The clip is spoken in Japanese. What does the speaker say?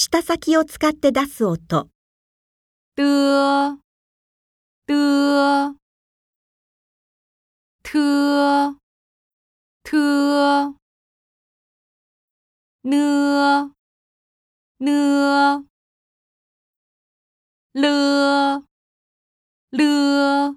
舌先を使って出す音。的的特特呢呢了了